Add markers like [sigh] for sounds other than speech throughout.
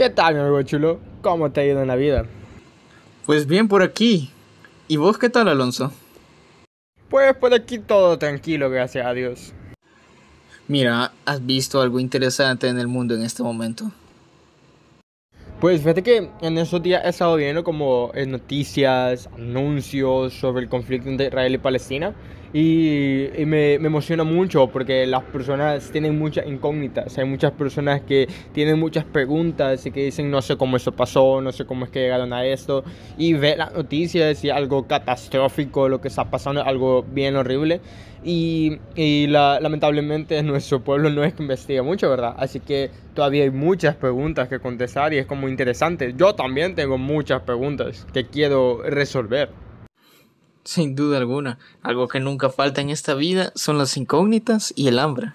¿Qué tal, mi amigo chulo? ¿Cómo te ha ido en la vida? Pues bien por aquí. ¿Y vos qué tal, Alonso? Pues por aquí todo tranquilo, gracias a Dios. Mira, ¿has visto algo interesante en el mundo en este momento? Pues fíjate que en esos días he estado viendo como eh, noticias, anuncios sobre el conflicto entre Israel y Palestina y, y me, me, emociona mucho porque las personas tienen muchas incógnitas, hay muchas personas que tienen muchas preguntas y que dicen no sé cómo eso pasó, no sé cómo es que llegaron a esto y ver las noticias y algo catastrófico, lo que está pasando, algo bien horrible y, y la, lamentablemente [laughs] nuestro pueblo no es que investiga mucho, ¿verdad? Así que todavía hay muchas preguntas que contestar y es como interesante. Yo también tengo muchas preguntas que quiero resolver. Sin duda alguna, algo que nunca falta en esta vida son las incógnitas y el hambre.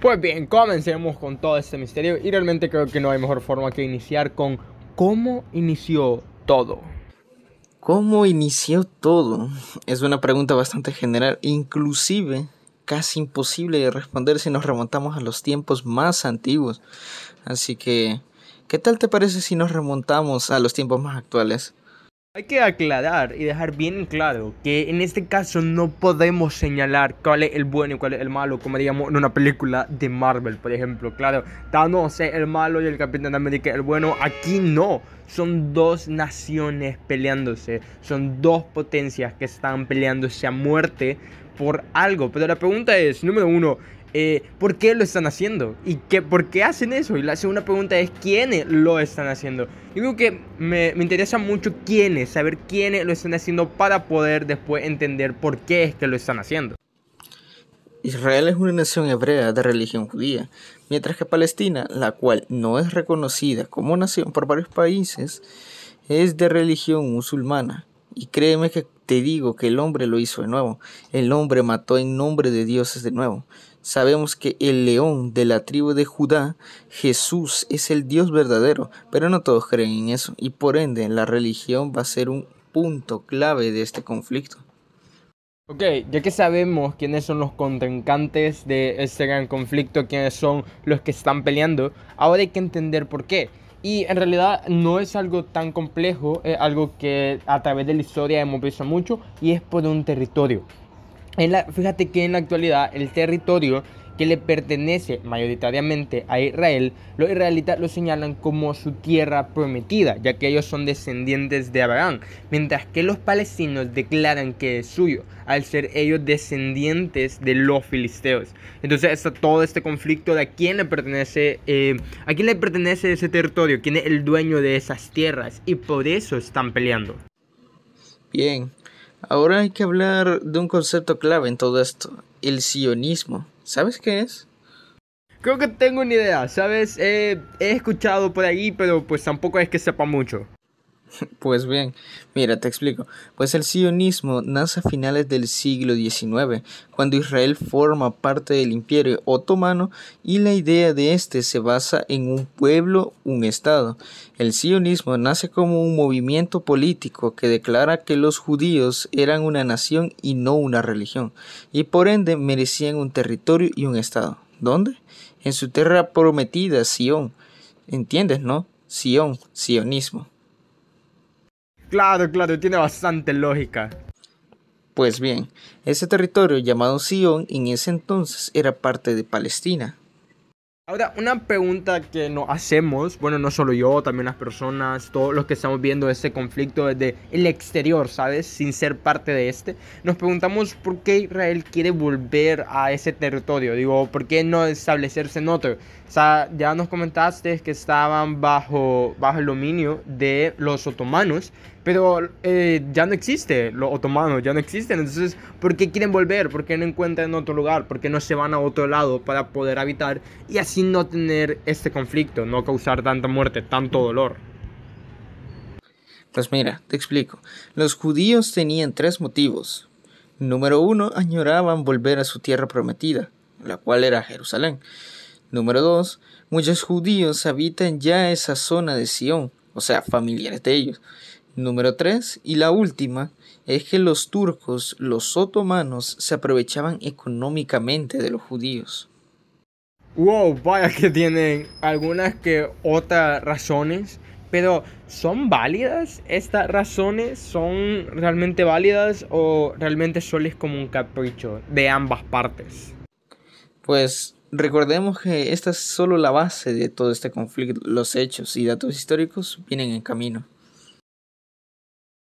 Pues bien, comencemos con todo este misterio y realmente creo que no hay mejor forma que iniciar con cómo inició todo. ¿Cómo inició todo? Es una pregunta bastante general, inclusive casi imposible de responder si nos remontamos a los tiempos más antiguos. Así que, ¿qué tal te parece si nos remontamos a los tiempos más actuales? Hay que aclarar y dejar bien claro que en este caso no podemos señalar cuál es el bueno y cuál es el malo, como digamos en una película de Marvel, por ejemplo. Claro, Thanos es el malo y el Capitán América el bueno. Aquí no. Son dos naciones peleándose. Son dos potencias que están peleándose a muerte por algo. Pero la pregunta es, número uno, eh, ¿por qué lo están haciendo? ¿Y qué, por qué hacen eso? Y la segunda pregunta es, ¿quiénes lo están haciendo? Yo creo que me, me, interesa mucho quiénes, saber quiénes lo están haciendo para poder después entender por qué es que lo están haciendo. Israel es una nación hebrea de religión judía, mientras que Palestina, la cual no es reconocida como nación por varios países, es de religión musulmana. Y créeme que te digo que el hombre lo hizo de nuevo. El hombre mató en nombre de dioses de nuevo. Sabemos que el león de la tribu de Judá, Jesús, es el Dios verdadero, pero no todos creen en eso, y por ende la religión va a ser un punto clave de este conflicto. Ok, ya que sabemos quiénes son los contrincantes de este gran conflicto, quiénes son los que están peleando, ahora hay que entender por qué. Y en realidad no es algo tan complejo, es algo que a través de la historia hemos visto mucho y es por un territorio. En la, fíjate que en la actualidad el territorio que le pertenece mayoritariamente a Israel, los israelitas lo señalan como su tierra prometida, ya que ellos son descendientes de Abraham, mientras que los palestinos declaran que es suyo, al ser ellos descendientes de los filisteos. Entonces está todo este conflicto de a quién le pertenece, eh, a quién le pertenece ese territorio, quién es el dueño de esas tierras, y por eso están peleando. Bien, ahora hay que hablar de un concepto clave en todo esto, el sionismo. ¿Sabes qué es? Creo que tengo una idea, ¿sabes? he escuchado por ahí, pero pues tampoco es que sepa mucho. [laughs] Pues bien, mira, te explico. Pues el sionismo nace a finales del siglo XIX, cuando Israel forma parte del imperio otomano y la idea de este se basa en un pueblo, un estado. El sionismo nace como un movimiento político que declara que los judíos eran una nación y no una religión, y por ende merecían un territorio y un estado. ¿Dónde? En su tierra prometida, Sion. ¿Entiendes, no? Sion, sionismo. Claro, claro, tiene bastante lógica. Pues bien, ese territorio llamado Sion en ese entonces era parte de Palestina. Ahora, una pregunta que nos hacemos, bueno, no solo yo, también las personas, todos los que estamos viendo este conflicto desde el exterior, ¿sabes? Sin ser parte de este, nos preguntamos por qué Israel quiere volver a ese territorio, digo, ¿por qué no establecerse en otro? O sea, ya nos comentaste que estaban bajo, bajo el dominio de los otomanos, pero eh, ya no existe los otomanos, ya no existen. Entonces, ¿por qué quieren volver? ¿Por qué no encuentran otro lugar? ¿Por qué no se van a otro lado para poder habitar y así no tener este conflicto, no causar tanta muerte, tanto dolor? Pues mira, te explico. Los judíos tenían tres motivos. Número uno, añoraban volver a su tierra prometida, la cual era Jerusalén. Número dos, muchos judíos habitan ya esa zona de Sion, o sea, familiares de ellos. Número 3 y la última es que los turcos, los otomanos, se aprovechaban económicamente de los judíos. Wow, vaya que tienen algunas que otras razones, pero ¿son válidas estas razones? ¿Son realmente válidas o realmente solo es como un capricho de ambas partes? Pues recordemos que esta es solo la base de todo este conflicto. Los hechos y datos históricos vienen en camino.